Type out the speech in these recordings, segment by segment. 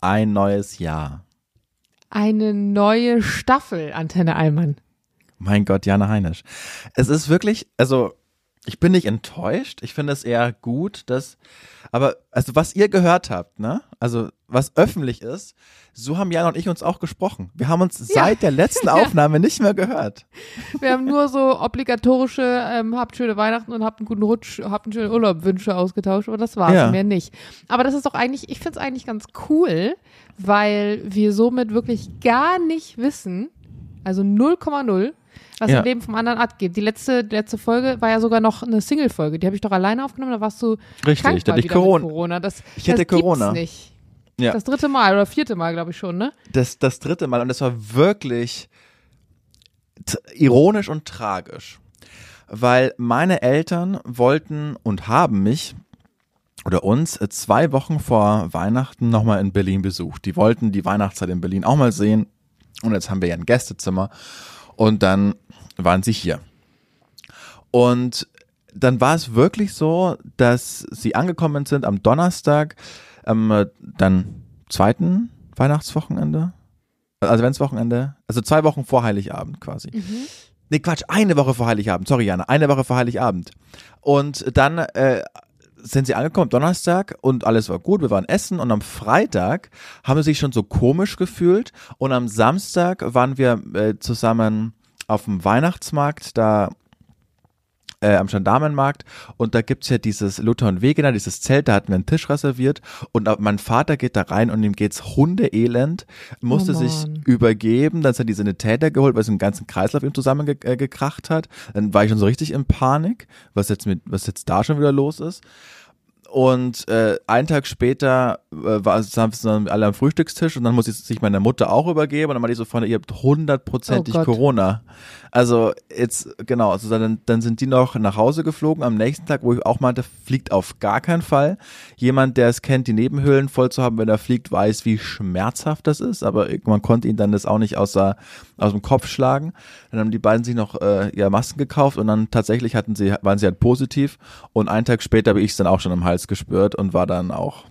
ein neues Jahr. Eine neue Staffel, Antenne Allmann. Mein Gott, Jana Heinisch. Es ist wirklich, also ich bin nicht enttäuscht. Ich finde es eher gut, dass, aber also was ihr gehört habt, ne? Also was öffentlich ist, so haben Jan und ich uns auch gesprochen. Wir haben uns Ja. seit der letzten Aufnahme nicht mehr gehört. Wir haben nur so obligatorische, ähm, habt schöne Weihnachten und habt einen guten Rutsch, habt einen schönen Urlaub Wünsche ausgetauscht, aber das war's Ja. mehr nicht. Aber das ist doch eigentlich, ich find's eigentlich ganz cool, weil wir somit wirklich gar nicht wissen, also 0,0, was Ja. im Leben vom anderen abgeht. Die letzte, die letzte Folge war ja sogar noch eine Single-Folge. Die habe ich doch alleine aufgenommen, da warst du Richtig, krank da hatte ich Corona. Corona. Das, Ich das hatte gibt's Corona. nicht. Ja. Das dritte Mal oder vierte Mal, glaube ich schon, ne? Das, das dritte Mal und das war wirklich ironisch und tragisch. Weil meine Eltern wollten und haben mich oder uns äh, zwei Wochen vor Weihnachten nochmal in Berlin besucht. Die wollten die Weihnachtszeit in Berlin auch mal sehen. Und jetzt haben wir ja ein Gästezimmer. Und dann waren sie hier. Und dann war es wirklich so, dass sie angekommen sind am Donnerstag, am äh, dann zweiten Weihnachtswochenende, also Adventswochenende, also zwei Wochen vor Heiligabend quasi. Nee, Quatsch, eine Woche vor Heiligabend, sorry Jana, eine Woche vor Heiligabend. Und dann äh, sind sie angekommen, Donnerstag und alles war gut, wir waren essen und am Freitag haben sie sich schon so komisch gefühlt und am Samstag waren wir äh, zusammen auf dem Weihnachtsmarkt, da äh, am Gendarmenmarkt und da gibt's ja dieses Luther und Wegener, dieses Zelt, da hatten wir einen Tisch reserviert und mein Vater geht da rein und ihm geht's hundeelend, musste Oh sich übergeben, dann sind die Sanitäter geholt, weil es im ganzen Kreislauf ihm zusammengekracht äh, hat. Dann war ich schon so richtig in Panik, was jetzt mit, was jetzt da schon wieder los ist. Und äh, einen Tag später äh, war, saßen dann alle am Frühstückstisch und dann muss ich sich meiner Mutter auch übergeben und dann meinte ich so vorne, ihr habt hundertprozentig Oh. Corona. Also jetzt, genau, also dann, dann sind die noch nach Hause geflogen am nächsten Tag, wo ich auch meinte, fliegt auf gar keinen Fall. Jemand, der es kennt, die Nebenhöhlen voll zu haben, wenn er fliegt, weiß, wie schmerzhaft das ist, aber man konnte ihn dann das auch nicht außer, aus dem Kopf schlagen. Dann haben die beiden sich noch äh, ja, Masken gekauft und dann tatsächlich hatten sie, waren sie halt positiv und einen Tag später habe ich es dann auch schon im Hals gespürt und war dann auch.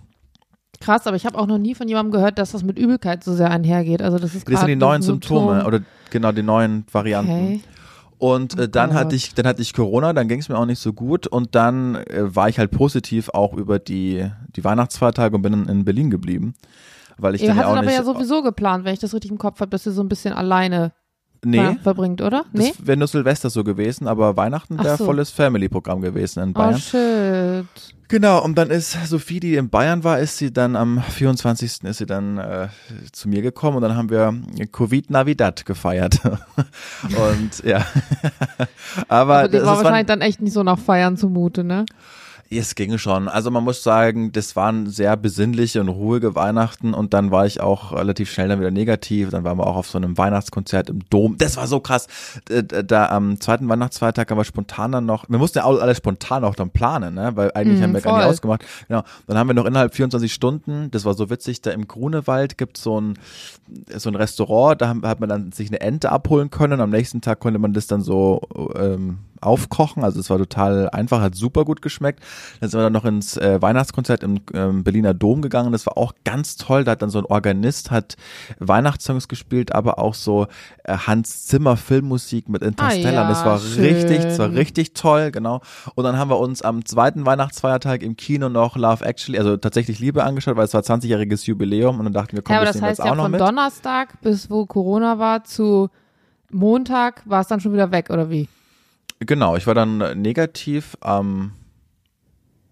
Krass, aber ich habe auch noch nie von jemandem gehört, dass das mit Übelkeit so sehr einhergeht. Also das ist Das sind die neuen Symptome Symptom. oder genau die neuen Varianten. Okay. Und äh, dann Oh hatte ich, dann hatte ich Corona, dann ging es mir auch nicht so gut und dann äh, war ich halt positiv auch über die die Weihnachtsfeiertage und bin in, in Berlin geblieben, weil ich Ihr dann ja hattet auch aber nicht. ja sowieso geplant, wenn ich das richtig im Kopf habe, dass ihr so ein bisschen alleine nee, ver verbringt, oder? Nee? das wäre nur Silvester so gewesen, aber Weihnachten Ach wäre so. volles Family-Programm gewesen in Oh Bayern. shit. Genau, und dann ist Sophie, die in Bayern war, ist sie dann am 24. ist sie dann äh, zu mir gekommen und dann haben wir Covid Navidad gefeiert. und ja. aber Aber die das, war wahrscheinlich dann echt nicht so nach Feiern zumute, ne? Es ging schon. Also man muss sagen, das waren sehr besinnliche und ruhige Weihnachten und dann war ich auch relativ schnell dann wieder negativ. Dann waren wir auch auf so einem Weihnachtskonzert im Dom. Das war so krass. Äh, Da am zweiten Weihnachtsfeiertag haben wir spontan dann noch, wir mussten ja alles spontan auch dann planen, ne? weil eigentlich Mhm, haben wir gar nicht voll. ausgemacht. Genau. Dann haben wir noch innerhalb 24 Stunden, das war so witzig, da im Grunewald gibt so ein so ein Restaurant, da hat man dann sich eine Ente abholen können. Am nächsten Tag konnte man das dann so ähm, aufkochen. Also es war total einfach, hat super gut geschmeckt. Dann sind wir dann noch ins äh, Weihnachtskonzert im ähm, Berliner Dom gegangen. Das war auch ganz toll. Da hat dann so ein Organist hat Weihnachtssongs gespielt, aber auch so äh, Hans Zimmer Filmmusik mit Interstellar. Ah ja, das war schön. richtig, das war richtig toll, genau. Und dann haben wir uns am zweiten Weihnachtsfeiertag im Kino noch Love Actually, also tatsächlich Liebe angeschaut, weil es war 20-jähriges Jubiläum und dann dachten wir, komm, Ja, aber das das heißt jetzt ja auch noch von mit. Donnerstag bis wo Corona war zu Montag war es dann schon wieder weg, oder wie? Genau, ich war dann negativ am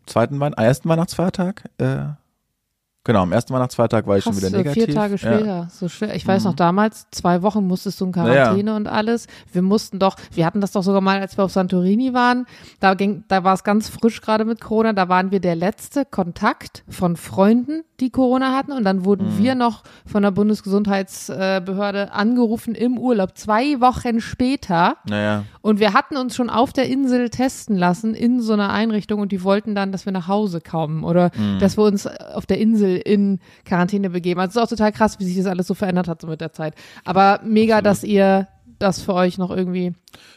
zweiten ersten Weihnachtsfeiertag. Äh, genau, am ersten Weihnachtsfeiertag war ich schon Krass, wieder so negativ. vier Tage später. Ja. So schwer. Ich weiß Mhm. noch damals, zwei Wochen musstest du in Quarantäne und alles. Wir mussten doch, wir hatten das doch sogar mal, als wir auf Santorini waren. Da ging, da war es ganz frisch gerade mit Corona. Da waren wir der letzte Kontakt von Freunden, die Corona hatten. Und dann wurden Mhm. wir noch von der Bundesgesundheitsbehörde angerufen im Urlaub, zwei Wochen später. Naja, Und wir hatten uns schon auf der Insel testen lassen in so einer Einrichtung und die wollten dann, dass wir nach Hause kommen oder Mhm. dass wir uns auf der Insel in Quarantäne begeben. Also es ist auch total krass, wie sich das alles so verändert hat so mit der Zeit. Aber mega, Absolut. dass ihr das für euch noch irgendwie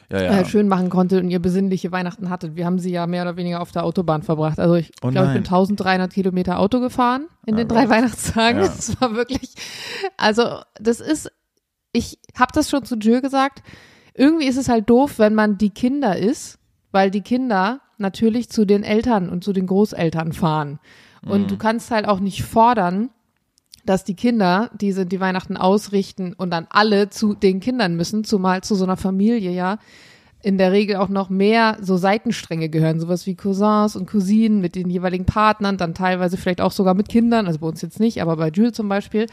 ja, ja. Äh, schön machen konntet und ihr besinnliche Weihnachten hattet. Wir haben sie ja mehr oder weniger auf der Autobahn verbracht. Also ich Oh glaube, ich bin nein. 1300 Kilometer Auto gefahren in Ah, den drei Gott. Weihnachtstagen. Ja. Das war wirklich, also das ist, ich habe das schon zu Jill gesagt, irgendwie ist es halt doof, wenn man die Kinder ist, weil die Kinder natürlich zu den Eltern und zu den Großeltern fahren. Und Mhm. du kannst halt auch nicht fordern, dass die Kinder diese die Weihnachten ausrichten und dann alle zu den Kindern müssen, zumal zu so einer Familie ja in der Regel auch noch mehr so Seitenstränge gehören, sowas wie Cousins und Cousinen mit den jeweiligen Partnern, dann teilweise vielleicht auch sogar mit Kindern, also bei uns jetzt nicht, aber bei Jules zum Beispiel.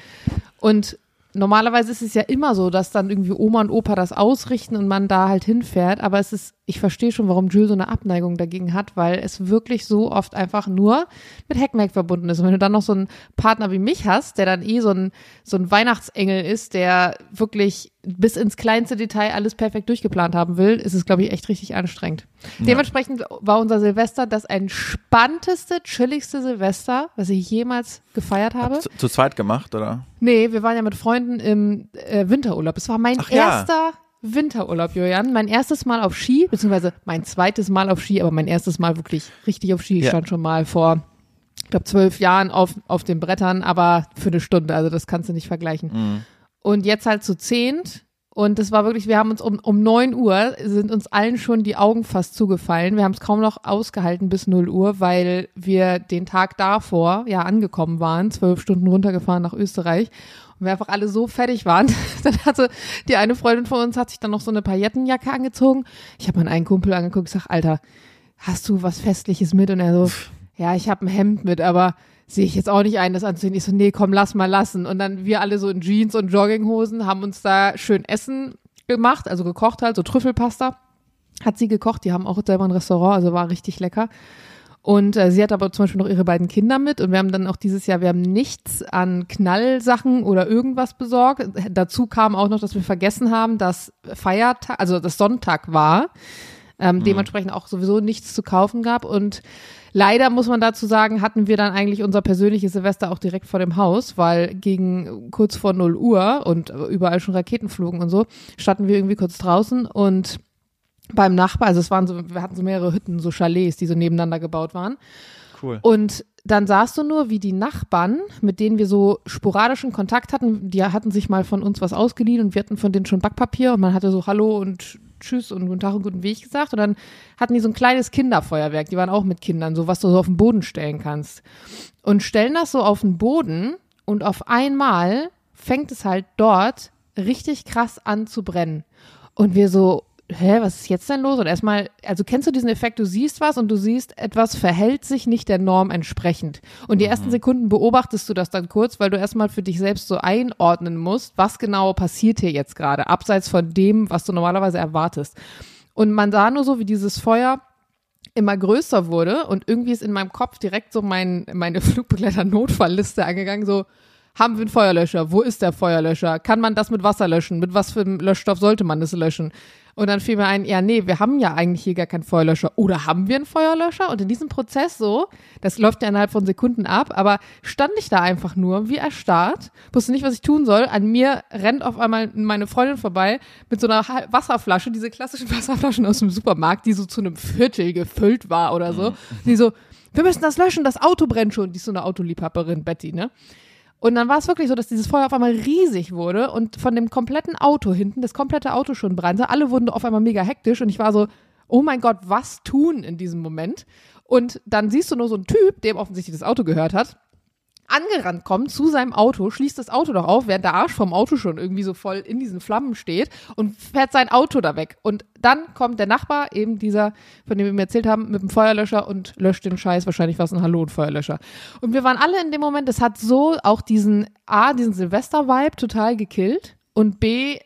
Und normalerweise ist es ja immer so, dass dann irgendwie Oma und Opa das ausrichten und man da halt hinfährt, aber es ist, ich verstehe schon, warum Jules so eine Abneigung dagegen hat, weil es wirklich so oft einfach nur mit Heckmeck verbunden ist. Und wenn du dann noch so einen Partner wie mich hast, der dann eh so ein, so ein Weihnachtsengel ist, der wirklich bis ins kleinste Detail alles perfekt durchgeplant haben will, ist es, glaube ich, echt richtig anstrengend. Dementsprechend war unser Silvester das entspannteste, chilligste Silvester, was ich jemals gefeiert habe. Zu, zu zweit gemacht, oder? Nee, wir waren ja mit Freunden im äh, Winterurlaub. Es war mein Ach ja. erster Winterurlaub, Julian. Mein erstes Mal auf Ski, beziehungsweise mein zweites Mal auf Ski, aber mein erstes Mal wirklich richtig auf Ski. Ich Ja. stand schon mal vor, ich glaube, zwölf Jahren auf, auf den Brettern, aber für eine Stunde. Also das kannst du nicht vergleichen. Mhm. Und jetzt halt zu zehnt. Und das war wirklich, wir haben uns um, um 9 Uhr, sind uns allen schon die Augen fast zugefallen. Wir haben es kaum noch ausgehalten bis 0 Uhr, weil wir den Tag davor ja angekommen waren, zwölf Stunden runtergefahren nach Österreich. Und wir einfach alle so fertig waren. Dann hatte die eine Freundin von uns, hat sich dann noch so eine Paillettenjacke angezogen. Ich habe meinen einen Kumpel angeguckt, ich sag, Alter, hast du was Festliches mit? Und er so, ja, ich habe ein Hemd mit, aber sehe ich jetzt auch nicht ein, das anzuziehen. Ich so, nee, komm, lass mal lassen. Und dann wir alle so in Jeans und Jogginghosen haben uns da schön Essen gemacht, also gekocht halt, so Trüffelpasta. Hat sie gekocht, die haben auch selber ein Restaurant, also war richtig lecker. Und äh, sie hat aber zum Beispiel noch ihre beiden Kinder mit und wir haben dann auch dieses Jahr, wir haben nichts an Knallsachen oder irgendwas besorgt. Dazu kam auch noch, dass wir vergessen haben, dass Feiertag, also das Sonntag war, ähm, dementsprechend auch sowieso nichts zu kaufen gab und Leider muss man dazu sagen, hatten wir dann eigentlich unser persönliches Silvester auch direkt vor dem Haus, weil gegen kurz vor 0 Uhr und überall schon Raketen flogen und so, standen wir irgendwie kurz draußen und beim Nachbar, also es waren so, wir hatten so mehrere Hütten, so Chalets, die so nebeneinander gebaut waren. Cool. Und dann sahst du nur, wie die Nachbarn, mit denen wir so sporadischen Kontakt hatten, die hatten sich mal von uns was ausgeliehen und wir hatten von denen schon Backpapier und man hatte so Hallo und Tschüss und guten Tag und guten Weg gesagt und dann hatten die so ein kleines Kinderfeuerwerk, die waren auch mit Kindern, so was du so auf den Boden stellen kannst. Und stellen das so auf den Boden und auf einmal fängt es halt dort richtig krass an zu brennen. Und wir so, hä, was ist jetzt denn los? Und erstmal, also kennst du diesen Effekt, du siehst was und du siehst, etwas verhält sich nicht der Norm entsprechend. Und die ersten Sekunden beobachtest du das dann kurz, weil du erstmal für dich selbst so einordnen musst, was genau passiert hier jetzt gerade, abseits von dem, was du normalerweise erwartest. Und man sah nur so, wie dieses Feuer immer größer wurde und irgendwie ist in meinem Kopf direkt so mein, meine Flugbegleiter-Notfallliste angegangen, so, haben wir einen Feuerlöscher? Wo ist der Feuerlöscher? Kann man das mit Wasser löschen? Mit was für einem Löschstoff sollte man das löschen? Und dann fiel mir ein, ja, nee, wir haben ja eigentlich hier gar keinen Feuerlöscher. Oder haben wir einen Feuerlöscher? Und in diesem Prozess so, das läuft ja innerhalb von Sekunden ab, aber stand ich da einfach nur wie erstarrt, wusste nicht, was ich tun soll. An mir rennt auf einmal meine Freundin vorbei mit so einer Wasserflasche, diese klassischen Wasserflaschen aus dem Supermarkt, die so zu einem Viertel gefüllt war oder so. Die so, wir müssen das löschen, das Auto brennt schon. Die ist so eine Autoliebhaberin, Betty, ne? Und dann war es wirklich so, dass dieses Feuer auf einmal riesig wurde und von dem kompletten Auto hinten, das komplette Auto schon brannte. Alle wurden auf einmal mega hektisch und ich war so, oh mein Gott, was tun in diesem Moment? Und dann siehst du nur so einen Typ, dem offensichtlich das Auto gehört hat, angerannt kommt zu seinem Auto, schließt das Auto doch auf, während der Arsch vom Auto schon irgendwie so voll in diesen Flammen steht und fährt sein Auto da weg. Und dann kommt der Nachbar, eben dieser, von dem wir mir erzählt haben, mit dem Feuerlöscher und löscht den Scheiß. Wahrscheinlich war es ein Hallo und Feuerlöscher. Und wir waren alle in dem Moment, es hat so auch diesen, A, diesen Silvester-Vibe total gekillt und B,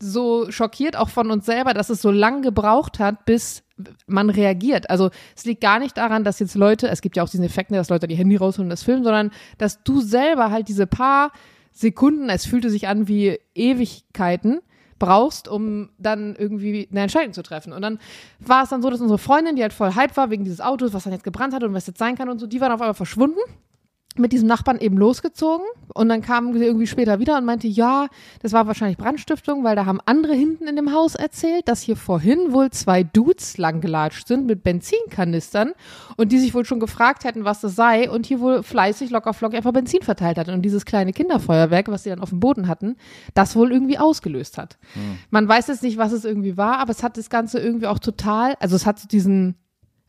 so schockiert auch von uns selber, dass es so lang gebraucht hat, bis man reagiert. Also es liegt gar nicht daran, dass jetzt Leute, es gibt ja auch diesen Effekt, ne, dass Leute die Handy rausholen und das filmen, sondern dass du selber halt diese paar Sekunden, es fühlte sich an wie Ewigkeiten, brauchst, um dann irgendwie eine Entscheidung zu treffen. Und dann war es dann so, dass unsere Freundin, die halt voll hype war wegen dieses Autos, was dann jetzt gebrannt hat und was jetzt sein kann und so, die waren auf einmal verschwunden mit diesem Nachbarn eben losgezogen Und dann kam sie irgendwie später wieder und meinte, ja, das war wahrscheinlich Brandstiftung, weil da haben andere hinten in dem Haus erzählt, dass hier vorhin wohl zwei Dudes langgelatscht sind mit Benzinkanistern und die sich wohl schon gefragt hätten, was das sei und hier wohl fleißig locker flock einfach Benzin verteilt hatten. Und dieses kleine Kinderfeuerwerk, was sie dann auf dem Boden hatten, das wohl irgendwie ausgelöst hat. Hm. Man weiß jetzt nicht, was es irgendwie war, aber es hat das Ganze irgendwie auch total, also es hat diesen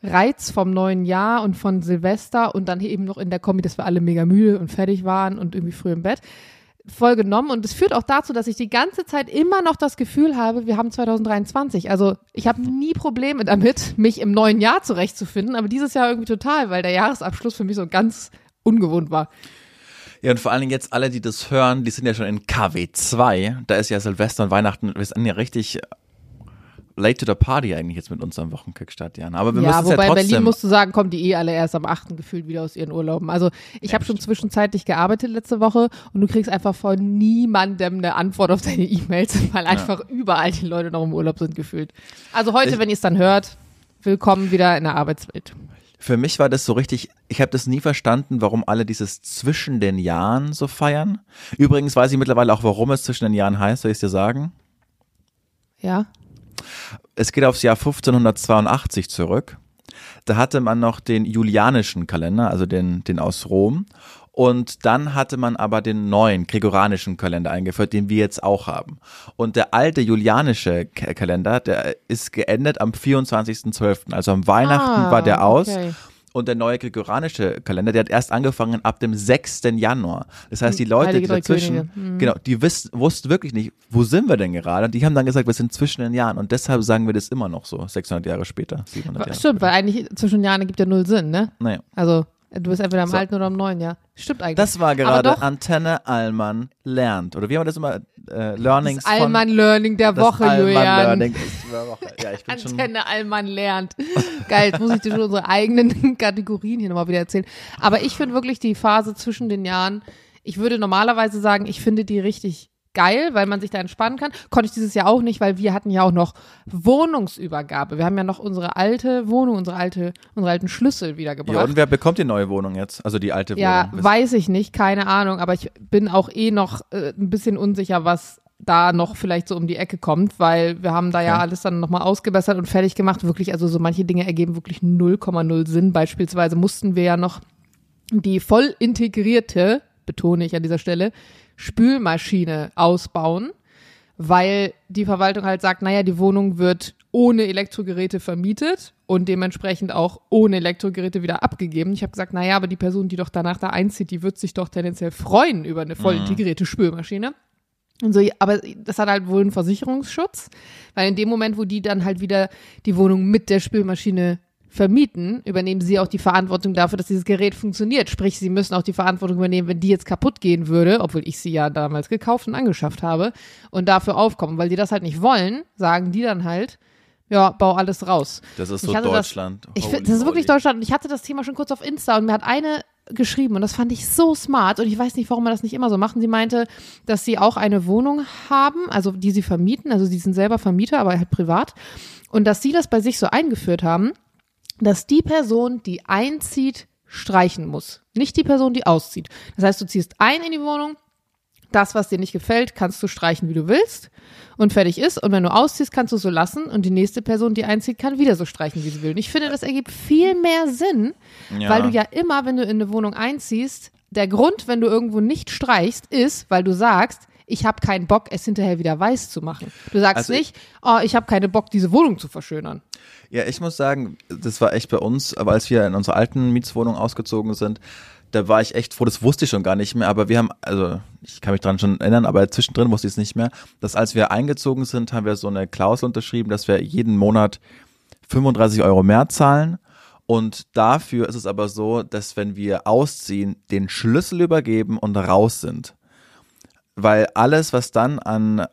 Reiz vom neuen Jahr und von Silvester und dann eben noch in der Kombi, dass wir alle mega müde und fertig waren und irgendwie früh im Bett voll genommen und es führt auch dazu, dass ich die ganze Zeit immer noch das Gefühl habe, wir haben 2023. Also ich habe nie Probleme damit, mich im neuen Jahr zurechtzufinden, aber dieses Jahr irgendwie total, weil der Jahresabschluss für mich so ganz ungewohnt war. Ja, und vor allen Dingen jetzt alle, die das hören, die sind ja schon in KW2. Da ist ja Silvester und Weihnachten, wir sind ja richtig late to the party eigentlich jetzt mit unserem Wochenkickstart, Jan. Aber wir ja, müssen wobei ja trotzdem. Berlin musst du sagen, kommen die eh alle erst am 8. gefühlt wieder aus ihren Urlauben. Also ich ja, habe schon zwischenzeitlich gearbeitet letzte Woche und du kriegst einfach von niemandem eine Antwort auf deine E-Mails, weil ja. einfach überall die Leute noch im Urlaub sind gefühlt. Also heute, ich, wenn ihr es dann hört, willkommen wieder in der Arbeitswelt. Für mich war das so richtig, ich habe das nie verstanden, warum alle dieses zwischen den Jahren so feiern. Übrigens weiß ich mittlerweile auch, warum es zwischen den Jahren heißt, soll ich es dir sagen? Ja. Es geht aufs Jahr 1582 zurück. Da hatte man noch den julianischen Kalender, also den, den aus Rom. Und dann hatte man aber den neuen gregoranischen Kalender eingeführt, den wir jetzt auch haben. Und der alte julianische Kalender, der ist geendet am 24.12. Also am Weihnachten ah, war der aus. Okay. Und der neue gregoranische Kalender, der hat erst angefangen ab dem 6. Januar. Das heißt, die hm, Leute, die dazwischen, mhm. genau, die wiss, wussten wirklich nicht, wo sind wir denn gerade? Und die haben dann gesagt, wir sind zwischen den Jahren. Und deshalb sagen wir das immer noch so, 600 Jahre später, 700 Jahre Stimmt, später. weil eigentlich zwischen den Jahren gibt ja null Sinn, ne? Naja. Also, Du bist entweder im so. alten oder im neuen Jahr. Stimmt eigentlich. Das war gerade Antenne Allmann lernt. Oder wie haben wir das immer? Äh, Learnings das Allmann Learning der Woche, Allmann Julian. Learning der Woche. Ja, ich bin Antenne Allmann lernt. Geil, jetzt muss ich dir schon unsere eigenen Kategorien hier nochmal wieder erzählen. Aber ich finde wirklich die Phase zwischen den Jahren, ich würde normalerweise sagen, ich finde die richtig geil, weil man sich da entspannen kann. Konnte ich dieses Jahr auch nicht, weil wir hatten ja auch noch Wohnungsübergabe. Wir haben ja noch unsere alte Wohnung, unsere alte, unsere alten Schlüssel wiedergebracht. Ja, und wer bekommt die neue Wohnung jetzt? Also die alte ja, Wohnung? Ja, weiß ich nicht, keine Ahnung, aber ich bin auch eh noch äh, ein bisschen unsicher, was da noch vielleicht so um die Ecke kommt, weil wir haben da ja alles dann nochmal ausgebessert und fertig gemacht. Wirklich, also so manche Dinge ergeben wirklich 0,0 Sinn. Beispielsweise mussten wir ja noch die voll integrierte, betone ich an dieser Stelle, Spülmaschine ausbauen, weil die Verwaltung halt sagt, naja, die Wohnung wird ohne Elektrogeräte vermietet und dementsprechend auch ohne Elektrogeräte wieder abgegeben. Ich habe gesagt, naja, aber die Person, die doch danach da einzieht, die wird sich doch tendenziell freuen über eine voll mhm. integrierte Spülmaschine. Und so, aber das hat halt wohl einen Versicherungsschutz, weil in dem Moment, wo die dann halt wieder die Wohnung mit der Spülmaschine vermieten, übernehmen sie auch die Verantwortung dafür, dass dieses Gerät funktioniert. Sprich, sie müssen auch die Verantwortung übernehmen, wenn die jetzt kaputt gehen würde, obwohl ich sie ja damals gekauft und angeschafft habe und dafür aufkommen. Weil die das halt nicht wollen, sagen die dann halt, ja, bau alles raus. Das ist so Deutschland. Das, ich, das ist wirklich Deutschland. Und ich hatte das Thema schon kurz auf Insta und mir hat eine geschrieben und das fand ich so smart und ich weiß nicht, warum man das nicht immer so macht. Und sie meinte, dass sie auch eine Wohnung haben, also die sie vermieten, also sie sind selber Vermieter, aber halt privat und dass sie das bei sich so eingeführt haben, dass die Person, die einzieht, streichen muss. Nicht die Person, die auszieht. Das heißt, du ziehst ein in die Wohnung, das, was dir nicht gefällt, kannst du streichen, wie du willst und fertig ist. Und wenn du ausziehst, kannst du es so lassen und die nächste Person, die einzieht, kann wieder so streichen, wie sie will. Und ich finde, das ergibt viel mehr Sinn, ja. weil du ja immer, wenn du in eine Wohnung einziehst, der Grund, wenn du irgendwo nicht streichst, ist, weil du sagst, ich habe keinen Bock, es hinterher wieder weiß zu machen. Du sagst also nicht, oh, ich habe keine Bock, diese Wohnung zu verschönern. Ja, ich muss sagen, das war echt bei uns, aber als wir in unserer alten Mietswohnung ausgezogen sind, da war ich echt froh, das wusste ich schon gar nicht mehr, aber wir haben, also ich kann mich dran schon erinnern, aber zwischendrin wusste ich es nicht mehr, dass als wir eingezogen sind, haben wir so eine Klausel unterschrieben, dass wir jeden Monat 35 Euro mehr zahlen. Und dafür ist es aber so, dass wenn wir ausziehen, den Schlüssel übergeben und raus sind. Weil alles, was dann an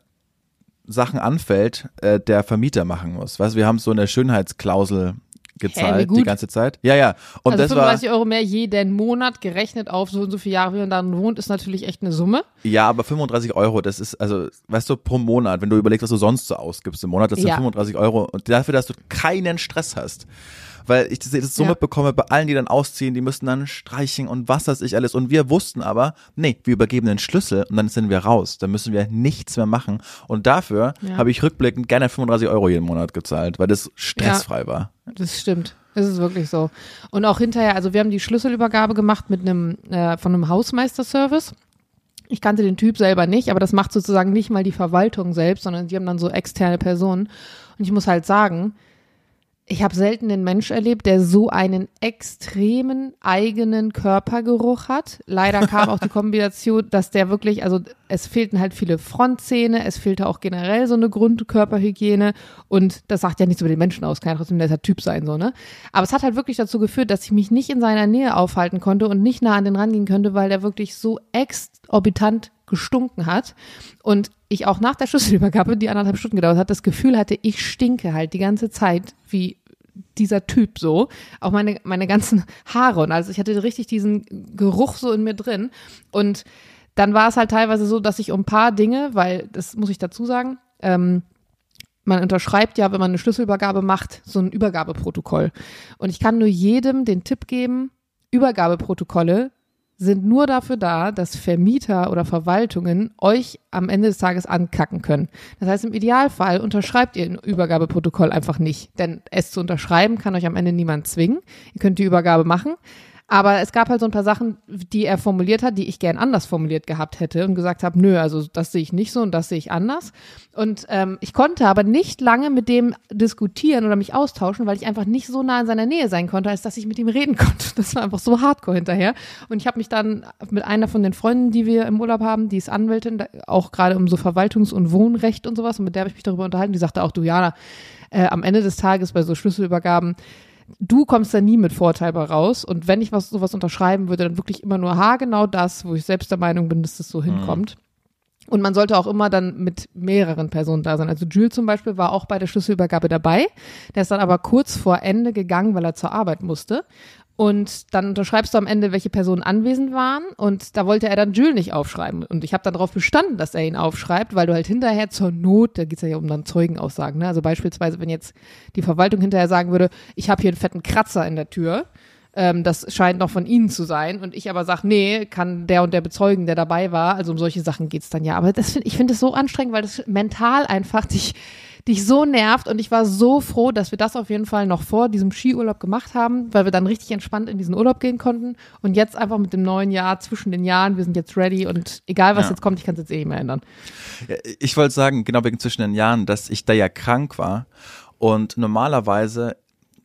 Sachen anfällt, äh, der Vermieter machen muss. Weißt, wir haben so eine Schönheitsklausel gezahlt Hä, die ganze Zeit. Ja, ja. Und also das 35 war, Euro mehr jeden Monat gerechnet auf so und so viele Jahre, wie man dann wohnt, ist natürlich echt eine Summe. Ja, aber 35 Euro, das ist, also, weißt du, pro Monat, wenn du überlegst, was du sonst so ausgibst im Monat, das sind ja. 35 Euro. Und dafür, dass du keinen Stress hast. Weil ich das, das so Ja. mitbekomme bei allen, die dann ausziehen, die müssen dann streichen und was weiß ich alles. Und wir wussten aber, nee, wir übergeben den Schlüssel und dann sind wir raus. Dann müssen wir nichts mehr machen. Und dafür Ja. habe ich rückblickend gerne 35 Euro jeden Monat gezahlt, weil das stressfrei war. Das stimmt. Das ist wirklich so. Und auch hinterher, also wir haben die Schlüsselübergabe gemacht mit einem, äh, von einem Hausmeisterservice. Ich kannte den Typ selber nicht, aber das macht sozusagen nicht mal die Verwaltung selbst, sondern die haben dann so externe Personen. Und ich muss halt sagen, ich habe selten einen Mensch erlebt, der so einen extremen eigenen Körpergeruch hat. Leider kam auch die Kombination, dass der wirklich, also es fehlten halt viele Frontzähne, es fehlte auch generell so eine Grundkörperhygiene und das sagt ja nichts über den Menschen aus, kann ja trotzdem der Typ sein, so, ne? Aber es hat halt wirklich dazu geführt, dass ich mich nicht in seiner Nähe aufhalten konnte und nicht nah an den rangehen könnte, weil der wirklich so exorbitant gestunken hat und ich auch nach der Schlüsselübergabe, die anderthalb Stunden gedauert hat, das Gefühl hatte, ich stinke halt die ganze Zeit wie dieser Typ so, auch meine, meine ganzen Haare und also ich hatte richtig diesen Geruch so in mir drin. Und dann war es halt teilweise so, dass ich um ein paar Dinge, weil das muss ich dazu sagen, ähm, man unterschreibt ja, wenn man eine Schlüsselübergabe macht, so ein Übergabeprotokoll. Und ich kann nur jedem den Tipp geben, Übergabeprotokolle sind nur dafür da, dass Vermieter oder Verwaltungen euch am Ende des Tages ankacken können. Das heißt, im Idealfall unterschreibt ihr ein Übergabeprotokoll einfach nicht. Denn es zu unterschreiben kann euch am Ende niemand zwingen. Ihr könnt die Übergabe machen. Aber es gab halt so ein paar Sachen, die er formuliert hat, die ich gern anders formuliert gehabt hätte und gesagt habe, nö, also das sehe ich nicht so und das sehe ich anders. Und ähm, ich konnte aber nicht lange mit dem diskutieren oder mich austauschen, weil ich einfach nicht so nah in seiner Nähe sein konnte, als dass ich mit ihm reden konnte. Das war einfach so hardcore hinterher. Und ich habe mich dann mit einer von den Freunden, die wir im Urlaub haben, die ist Anwältin, auch gerade um so Verwaltungs- und Wohnrecht und sowas, und mit der habe ich mich darüber unterhalten, die sagte auch, du Jana, äh, am Ende des Tages bei so Schlüsselübergaben, du kommst da nie mit Vorteil bei raus. Und wenn ich was sowas unterschreiben würde, dann wirklich immer nur haargenau das, wo ich selbst der Meinung bin, dass das so hinkommt. Und man sollte auch immer dann mit mehreren Personen da sein. Also Jules zum Beispiel war auch bei der Schlüsselübergabe dabei. Der ist dann aber kurz vor Ende gegangen, weil er zur Arbeit musste. Und dann unterschreibst du am Ende, welche Personen anwesend waren. Und da wollte er dann Jules nicht aufschreiben. Und ich habe dann darauf bestanden, dass er ihn aufschreibt, weil du halt hinterher zur Not, da geht's ja um dann Zeugenaussagen. Ne? Also beispielsweise, wenn jetzt die Verwaltung hinterher sagen würde, ich habe hier einen fetten Kratzer in der Tür, ähm, das scheint noch von ihnen zu sein. Und ich aber sage, nee, kann der und der bezeugen, der dabei war. Also um solche Sachen geht's dann ja. Aber das find, ich finde es so anstrengend, weil das mental einfach dich, dich so nervt. Und ich war so froh, dass wir das auf jeden Fall noch vor diesem Skiurlaub gemacht haben, weil wir dann richtig entspannt in diesen Urlaub gehen konnten. Und jetzt einfach mit dem neuen Jahr zwischen den Jahren, wir sind jetzt ready und egal was Ja. jetzt kommt, ich kann es jetzt eh nicht mehr ändern. Ich wollte sagen, genau wegen zwischen den Jahren, dass ich da ja krank war und normalerweise,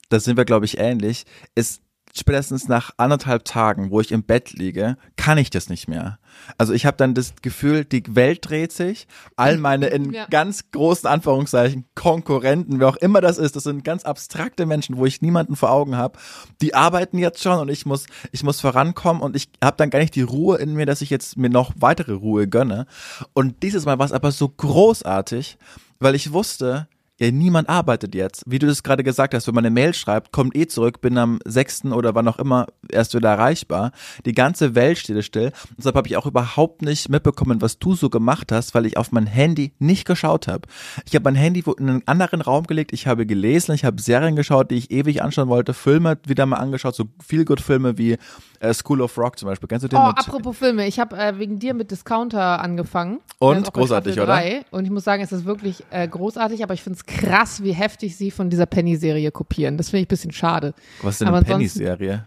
da sind wir glaube ich ähnlich, ist spätestens nach anderthalb Tagen, wo ich im Bett liege, kann ich das nicht mehr. Also ich habe dann das Gefühl, die Welt dreht sich, all meine in Ja. ganz großen Anführungszeichen Konkurrenten, wer auch immer das ist, das sind ganz abstrakte Menschen, wo ich niemanden vor Augen habe, die arbeiten jetzt schon und ich muss ich muss vorankommen und ich habe dann gar nicht die Ruhe in mir, dass ich jetzt mir noch weitere Ruhe gönne. Und dieses Mal war es aber so großartig, weil ich wusste, ja, niemand arbeitet jetzt. Wie du das gerade gesagt hast, wenn man eine Mail schreibt, kommt eh zurück, bin am 6. oder wann auch immer erst wieder erreichbar. Die ganze Welt steht still. Deshalb habe ich auch überhaupt nicht mitbekommen, was du so gemacht hast, weil ich auf mein Handy nicht geschaut habe. Ich habe mein Handy in einen anderen Raum gelegt, ich habe gelesen, ich habe Serien geschaut, die ich ewig anschauen wollte, Filme wieder mal angeschaut, so viel gut Filme wie äh, School of Rock zum Beispiel. Kennst du den Oh, apropos Filme, ich habe äh, wegen dir mit Discounter angefangen. Und? Großartig, oder? Und ich muss sagen, es ist wirklich äh, großartig, aber ich finde es krass, wie heftig sie von dieser Penny-Serie kopieren. Das finde ich ein bisschen schade. Was ist denn aber eine Penny-Serie?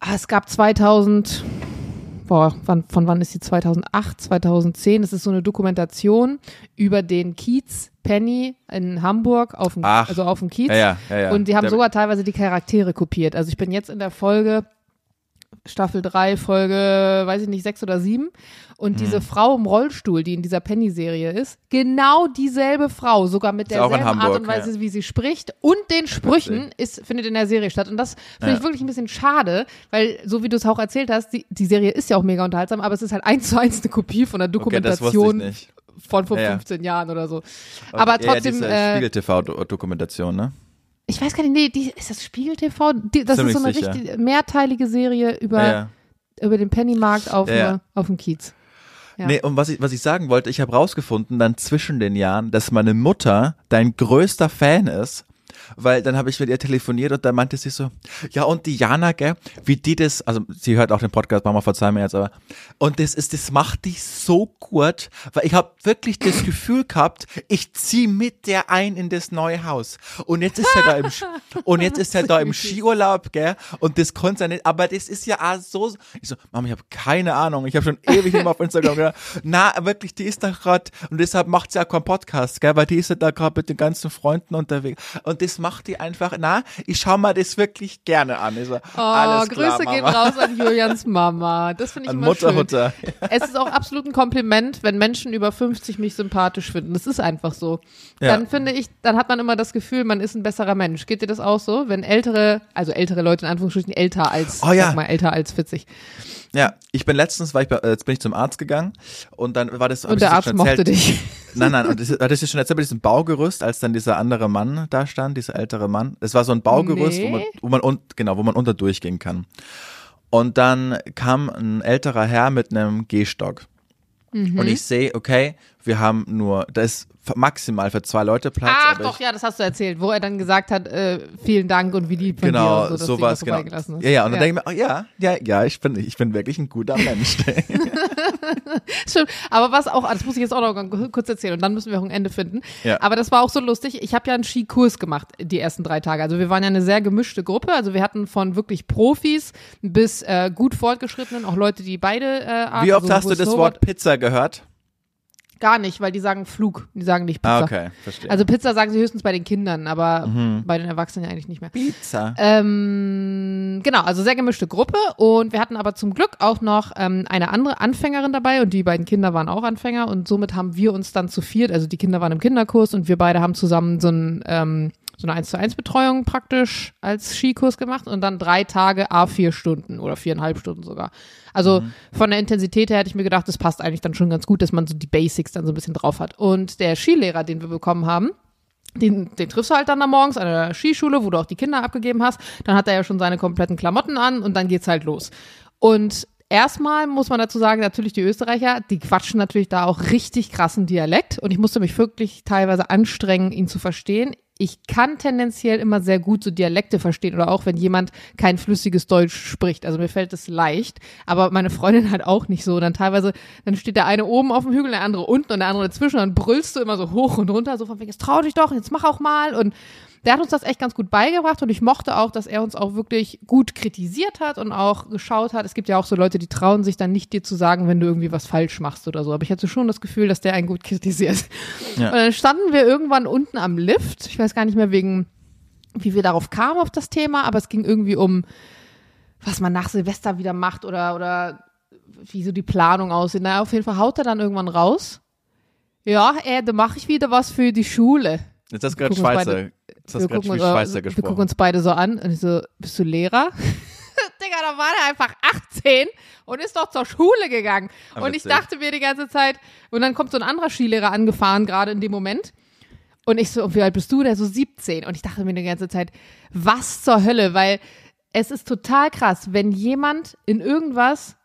Ah, es gab 2000, boah, wann, von wann ist die? 2008, 2010. Das ist so eine Dokumentation über den Kiez Penny in Hamburg auf dem, Ach. also auf dem Kiez. Ja, ja, ja. Und die haben Der- sogar teilweise die Charaktere kopiert. Also ich bin jetzt in der Folge Staffel 3, Folge, weiß ich nicht, 6 oder 7. Und Hm. diese Frau im Rollstuhl, die in dieser Penny-Serie ist, genau dieselbe Frau, sogar mit derselben Art Hamburg, und Weise, wie sie spricht und den Sprüchen, ist, findet in der Serie statt. Und das finde ich Ja. wirklich ein bisschen schade, weil, so wie du es auch erzählt hast, die, die Serie ist ja auch mega unterhaltsam, aber es ist halt eins zu eins eine Kopie von der Okay, ich Dokumentation nicht. von vor Ja, ja. 15 Jahren oder so. Aber Okay, ja, trotzdem, diese äh, Spiegel-TV-Dokumentation, ne? Ich weiß gar nicht, nee, die, ist das Spiegel TV? Die, das Ziemlich ist so eine sicher. richtig mehrteilige Serie über, Ja, ja. über den Pennymarkt auf, Ja, auf dem Kiez. Ja. Nee, und was ich, was ich sagen wollte, ich habe rausgefunden, dann zwischen den Jahren, dass meine Mutter dein größter Fan ist. Weil dann habe ich mit ihr telefoniert und da meinte sie so, ja und Diana, gell, wie die das, also sie hört auch den Podcast, Mama verzeih mir jetzt, aber und das ist, das macht dich so gut, weil ich habe wirklich das Gefühl gehabt, ich zieh mit der ein in das neue Haus. Und jetzt ist er da im und jetzt ist er da im Skiurlaub, gell, und das konnte er nicht, aber das ist ja auch so, ich so, Mama, ich habe keine Ahnung, ich habe schon ewig immer auf Instagram gedacht, na wirklich, die ist da gerade und deshalb macht sie auch keinen Podcast, gell, weil die ist ja da gerade mit den ganzen Freunden unterwegs. Und das macht die einfach, na, ich schau mal das wirklich gerne an. So, oh, alles klar, Grüße Mama. gehen raus an Julians Mama. Das finde ich an immer Mutter, schön. Mutter. Es ist auch absolut ein Kompliment, wenn Menschen über 50 mich sympathisch finden. Das ist einfach so. Ja. Dann finde ich, dann hat man immer das Gefühl, man ist ein besserer Mensch. Geht dir das auch so? Wenn ältere, also ältere Leute in Anführungsstrichen älter als, oh, ja. sag mal, älter als 40. Ja, ich bin letztens, war ich, bei, jetzt bin ich zum Arzt gegangen und dann war das. Und der Arzt mochte dich. Nein, nein, und das, das ist schon erzählt bei diesem Baugerüst, als dann dieser andere Mann da stand, dieser ältere Mann. Es war so ein Baugerüst, nee. wo man, wo man un, genau, wo man unter durchgehen kann. Und dann kam ein älterer Herr mit einem Gehstock. Mhm. Und ich sehe, okay, wir haben nur, da ist maximal für zwei Leute Platz. Ach doch, ja, das hast du erzählt, wo er dann gesagt hat, äh, vielen Dank und wie lieb von genau, dir und so, sowas, genau. Hast. Ja, ja, und dann denke ich mir, oh, ja, ja, ja, ich bin, ich bin wirklich ein guter Mensch. Stimmt, aber was auch, das muss ich jetzt auch noch kurz erzählen und dann müssen wir auch ein Ende finden. Ja. Aber das war auch so lustig, ich habe ja einen Skikurs gemacht die ersten drei Tage, also wir waren ja eine sehr gemischte Gruppe, also wir hatten von wirklich Profis bis äh, gut fortgeschrittenen, auch Leute, die beide äh, Arten, Wie oft also, hast du das Wort Pizza gehört? Gar nicht, weil die sagen Flug, die sagen nicht Pizza. Ah, okay, verstehe. Also Pizza sagen sie höchstens bei den Kindern, aber mhm. bei den Erwachsenen ja eigentlich nicht mehr. Pizza. Ähm, genau, also sehr gemischte Gruppe und wir hatten aber zum Glück auch noch ähm, eine andere Anfängerin dabei und die beiden Kinder waren auch Anfänger und somit haben wir uns dann zu viert, also die Kinder waren im Kinderkurs und wir beide haben zusammen so ein ähm, so eine 1 zu 1 Betreuung praktisch als Skikurs gemacht und dann drei Tage a vier Stunden oder viereinhalb Stunden sogar. Also mhm. von der Intensität her hätte ich mir gedacht, das passt eigentlich dann schon ganz gut, dass man so die Basics dann so ein bisschen drauf hat. Und der Skilehrer, den wir bekommen haben, den, den triffst du halt dann da morgens an der Skischule, wo du auch die Kinder abgegeben hast. Dann hat er ja schon seine kompletten Klamotten an und dann geht's halt los. Und erstmal muss man dazu sagen, natürlich die Österreicher, die quatschen natürlich da auch richtig krassen Dialekt und ich musste mich wirklich teilweise anstrengen, ihn zu verstehen ich kann tendenziell immer sehr gut so Dialekte verstehen oder auch wenn jemand kein flüssiges Deutsch spricht. Also mir fällt es leicht, aber meine Freundin halt auch nicht so. Dann teilweise, dann steht der eine oben auf dem Hügel, der andere unten und der andere dazwischen und dann brüllst du immer so hoch und runter, so von wegen, jetzt trau dich doch, jetzt mach auch mal und der hat uns das echt ganz gut beigebracht und ich mochte auch, dass er uns auch wirklich gut kritisiert hat und auch geschaut hat. Es gibt ja auch so Leute, die trauen sich dann nicht dir zu sagen, wenn du irgendwie was falsch machst oder so. Aber ich hatte schon das Gefühl, dass der einen gut kritisiert. Ja. Und dann standen wir irgendwann unten am Lift. Ich weiß gar nicht mehr wegen, wie wir darauf kamen auf das Thema, aber es ging irgendwie um, was man nach Silvester wieder macht oder, oder wie so die Planung aussieht. Na, auf jeden Fall haut er dann irgendwann raus. Ja, äh, da mache ich wieder was für die Schule. Jetzt hast du gerade Schweizer, jetzt hast wir, gucken, Schweizer gesprochen. wir gucken uns beide so an und ich so, bist du Lehrer? Digga, da war der einfach 18 und ist doch zur Schule gegangen. Aber und ich dachte mir die ganze Zeit, und dann kommt so ein anderer Skilehrer angefahren, gerade in dem Moment. Und ich so, und wie alt bist du? Der so 17. Und ich dachte mir die ganze Zeit, was zur Hölle? Weil es ist total krass, wenn jemand in irgendwas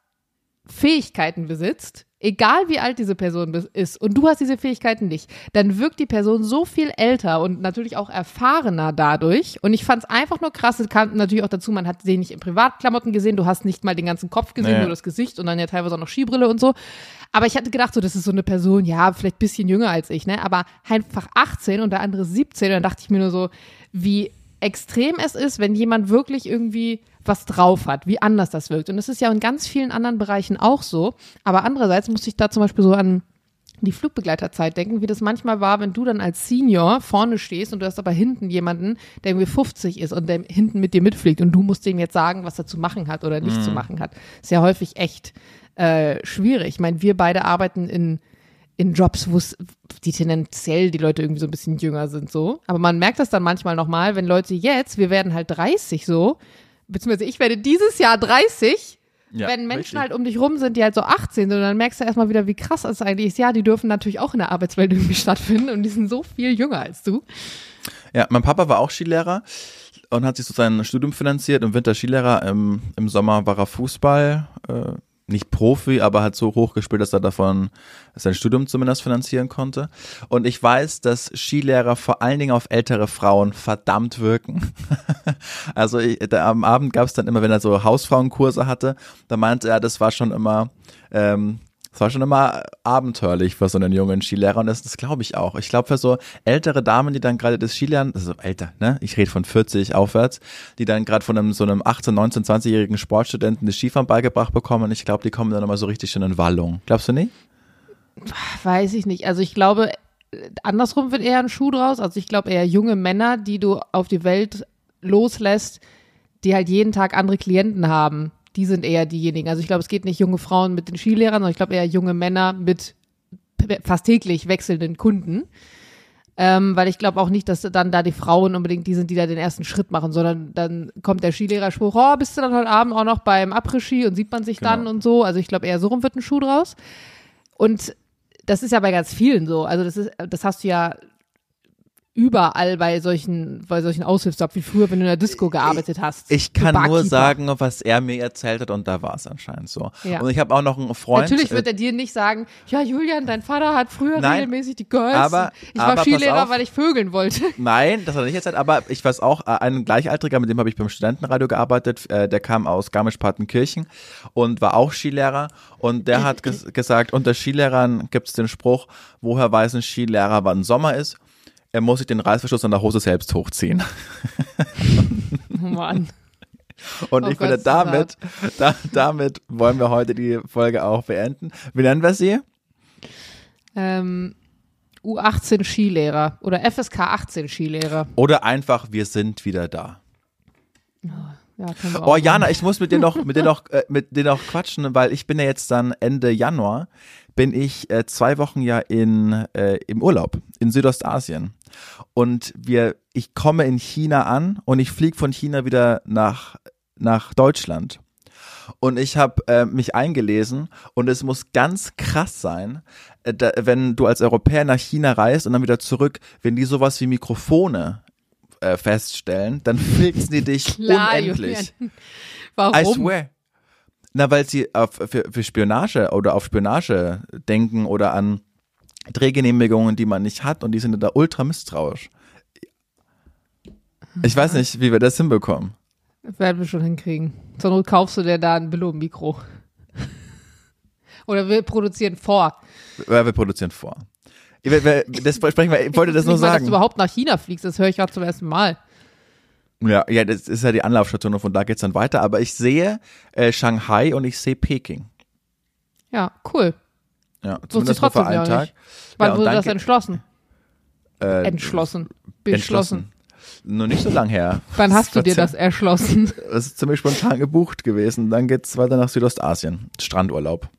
Fähigkeiten besitzt, egal wie alt diese Person ist und du hast diese Fähigkeiten nicht, dann wirkt die Person so viel älter und natürlich auch erfahrener dadurch. Und ich fand es einfach nur krass. Es kam natürlich auch dazu, man hat sie nicht in Privatklamotten gesehen, du hast nicht mal den ganzen Kopf gesehen, naja. nur das Gesicht und dann ja teilweise auch noch Skibrille und so. Aber ich hatte gedacht, so, das ist so eine Person, ja, vielleicht ein bisschen jünger als ich, ne? Aber einfach 18 und der andere 17. Und dann dachte ich mir nur so, wie extrem es ist, wenn jemand wirklich irgendwie was drauf hat, wie anders das wirkt. Und das ist ja in ganz vielen anderen Bereichen auch so. Aber andererseits musste ich da zum Beispiel so an die Flugbegleiterzeit denken, wie das manchmal war, wenn du dann als Senior vorne stehst und du hast aber hinten jemanden, der irgendwie 50 ist und der hinten mit dir mitfliegt und du musst dem jetzt sagen, was er zu machen hat oder nicht mhm. zu machen hat. Ist ja häufig echt äh, schwierig. Ich meine, wir beide arbeiten in in Jobs, wo es die tendenziell die Leute irgendwie so ein bisschen jünger sind so. Aber man merkt das dann manchmal nochmal, wenn Leute jetzt, wir werden halt 30 so, beziehungsweise ich werde dieses Jahr 30, ja, wenn Menschen richtig. halt um dich rum sind, die halt so 18 sind, dann merkst du erstmal wieder, wie krass das eigentlich ist. Ja, die dürfen natürlich auch in der Arbeitswelt irgendwie stattfinden und die sind so viel jünger als du. Ja, mein Papa war auch Skilehrer und hat sich so sein Studium finanziert. Im Winter Skilehrer, im, im Sommer war er Fußball. Äh, nicht Profi, aber hat so hoch gespielt, dass er davon sein Studium zumindest finanzieren konnte. Und ich weiß, dass Skilehrer vor allen Dingen auf ältere Frauen verdammt wirken. also ich, da, am Abend gab es dann immer, wenn er so Hausfrauenkurse hatte, da meinte er, das war schon immer ähm, es war schon immer abenteuerlich für so einen jungen Skilehrer und das, das glaube ich auch. Ich glaube für so ältere Damen, die dann gerade das Skilernen, also älter, ne? Ich rede von 40 aufwärts, die dann gerade von einem so einem 18, 19, 20-jährigen Sportstudenten das Skifahren beigebracht bekommen ich glaube, die kommen dann immer so richtig schon in Wallung. Glaubst du nicht? Weiß ich nicht. Also ich glaube, andersrum wird eher ein Schuh draus. Also ich glaube eher junge Männer, die du auf die Welt loslässt, die halt jeden Tag andere Klienten haben die sind eher diejenigen. Also ich glaube, es geht nicht junge Frauen mit den Skilehrern, sondern ich glaube eher junge Männer mit fast täglich wechselnden Kunden. Ähm, weil ich glaube auch nicht, dass dann da die Frauen unbedingt die sind, die da den ersten Schritt machen, sondern dann kommt der Skilehrer-Spruch, oh, bist du dann heute Abend auch noch beim Après-Ski und sieht man sich genau. dann und so. Also ich glaube eher so rum wird ein Schuh draus. Und das ist ja bei ganz vielen so. Also das ist, das hast du ja überall bei solchen, bei solchen Aushilfsjobs, wie früher, wenn du in der Disco gearbeitet hast. Ich kann nur sagen, was er mir erzählt hat und da war es anscheinend so. Ja. Und ich habe auch noch einen Freund. Natürlich wird er dir nicht sagen, ja Julian, dein Vater hat früher nein, regelmäßig die Girls. Aber, ich aber war Skilehrer, weil ich vögeln wollte. Nein, das hat er nicht erzählt, aber ich weiß auch, äh, ein Gleichaltriger, mit dem habe ich beim Studentenradio gearbeitet, äh, der kam aus Garmisch-Partenkirchen und war auch Skilehrer und der hat ges gesagt, unter Skilehrern gibt es den Spruch, woher weiß ein Skilehrer, wann Sommer ist? Er muss sich den Reißverschluss an der Hose selbst hochziehen. Oh Mann. Und oh ich Gott, finde, damit, da, damit wollen wir heute die Folge auch beenden. Wie nennen wir sie? Ähm, U18 Skilehrer oder FSK 18 Skilehrer. Oder einfach, wir sind wieder da. Oh. Ja, oh Jana, ich muss mit dir noch mit dir noch äh, mit dir noch quatschen, weil ich bin ja jetzt dann Ende Januar bin ich äh, zwei Wochen ja in äh, im Urlaub in Südostasien. Und wir ich komme in China an und ich fliege von China wieder nach nach Deutschland. Und ich habe äh, mich eingelesen und es muss ganz krass sein, äh, da, wenn du als Europäer nach China reist und dann wieder zurück, wenn die sowas wie Mikrofone äh, feststellen, dann fixen die dich Klar, unendlich. Julian. Warum? I swear. Na, weil sie auf, für, für Spionage oder auf Spionage denken oder an Drehgenehmigungen, die man nicht hat und die sind da ultra misstrauisch. Ich weiß nicht, wie wir das hinbekommen. werden wir schon hinkriegen. Zur Not kaufst du dir da ein Billo-Mikro. Oder wir produzieren vor. Ja, wir produzieren vor. Das sprechen wir, ich wollte das nur mal, sagen. Dass du überhaupt nach China fliegst, das höre ich gerade zum ersten Mal. Ja, ja, das ist ja die Anlaufstation und von da geht's dann weiter. Aber ich sehe äh, Shanghai und ich sehe Peking. Ja, cool. Ja, zumindest nur für einen Tag. Wann ja, wurde das entschlossen? Äh, entschlossen. Beschlossen. Nur nicht so lang her. Wann hast du dir das erschlossen? Das ist ziemlich spontan gebucht gewesen. Dann geht's weiter nach Südostasien. Strandurlaub.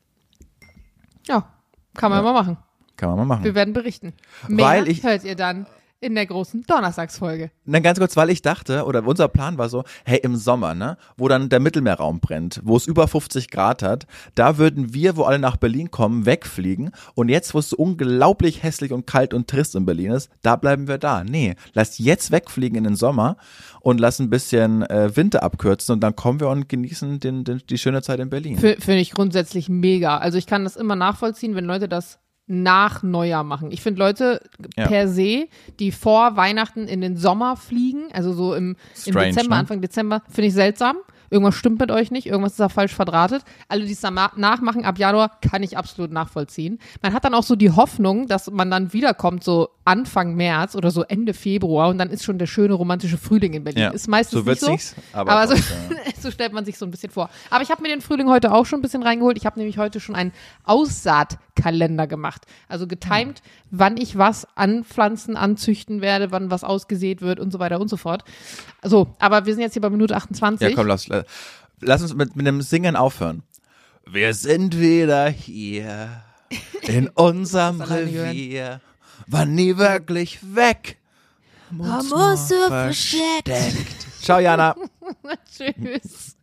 Ja, kann man ja. mal machen. Kann man mal machen. Wir werden berichten. Mehr Weil ich, hört ihr dann in der großen Donnerstagsfolge. Dann ganz kurz, weil ich dachte, oder unser Plan war so, hey, im Sommer, ne, wo dann der Mittelmeerraum brennt, wo es über 50 Grad hat, da würden wir, wo alle nach Berlin kommen, wegfliegen. Und jetzt, wo es so unglaublich hässlich und kalt und trist in Berlin ist, da bleiben wir da. Nee, lass jetzt wegfliegen in den Sommer und lass ein bisschen äh, Winter abkürzen und dann kommen wir und genießen den, den, die schöne Zeit in Berlin. Finde ich grundsätzlich mega. Also ich kann das immer nachvollziehen, wenn Leute das nach Neujahr machen. Ich finde Leute ja. per se, die vor Weihnachten in den Sommer fliegen, also so im, Strange, im Dezember, ne? Anfang Dezember, finde ich seltsam irgendwas stimmt mit euch nicht, irgendwas ist da falsch verdrahtet. Alle, die es dann nachmachen ab Januar, kann ich absolut nachvollziehen. Man hat dann auch so die Hoffnung, dass man dann wiederkommt, so Anfang März oder so Ende Februar und dann ist schon der schöne romantische Frühling in Berlin. Ja, ist meistens so nicht so. aber, aber so, so, stellt man sich so ein bisschen vor. Aber ich habe mir den Frühling heute auch schon ein bisschen reingeholt. Ich habe nämlich heute schon einen Aussaatkalender gemacht. Also getimed, mhm. wann ich was anpflanzen, anzüchten werde, wann was ausgesät wird und so weiter und so fort. So, aber wir sind jetzt hier bei Minute 28. Ja, komm, lass, lass uns mit, mit dem Singen aufhören. Wir sind wieder hier in unserem Revier, war nie wirklich weg. Muss, muss versteckt. versteckt. Ciao, Jana. Tschüss.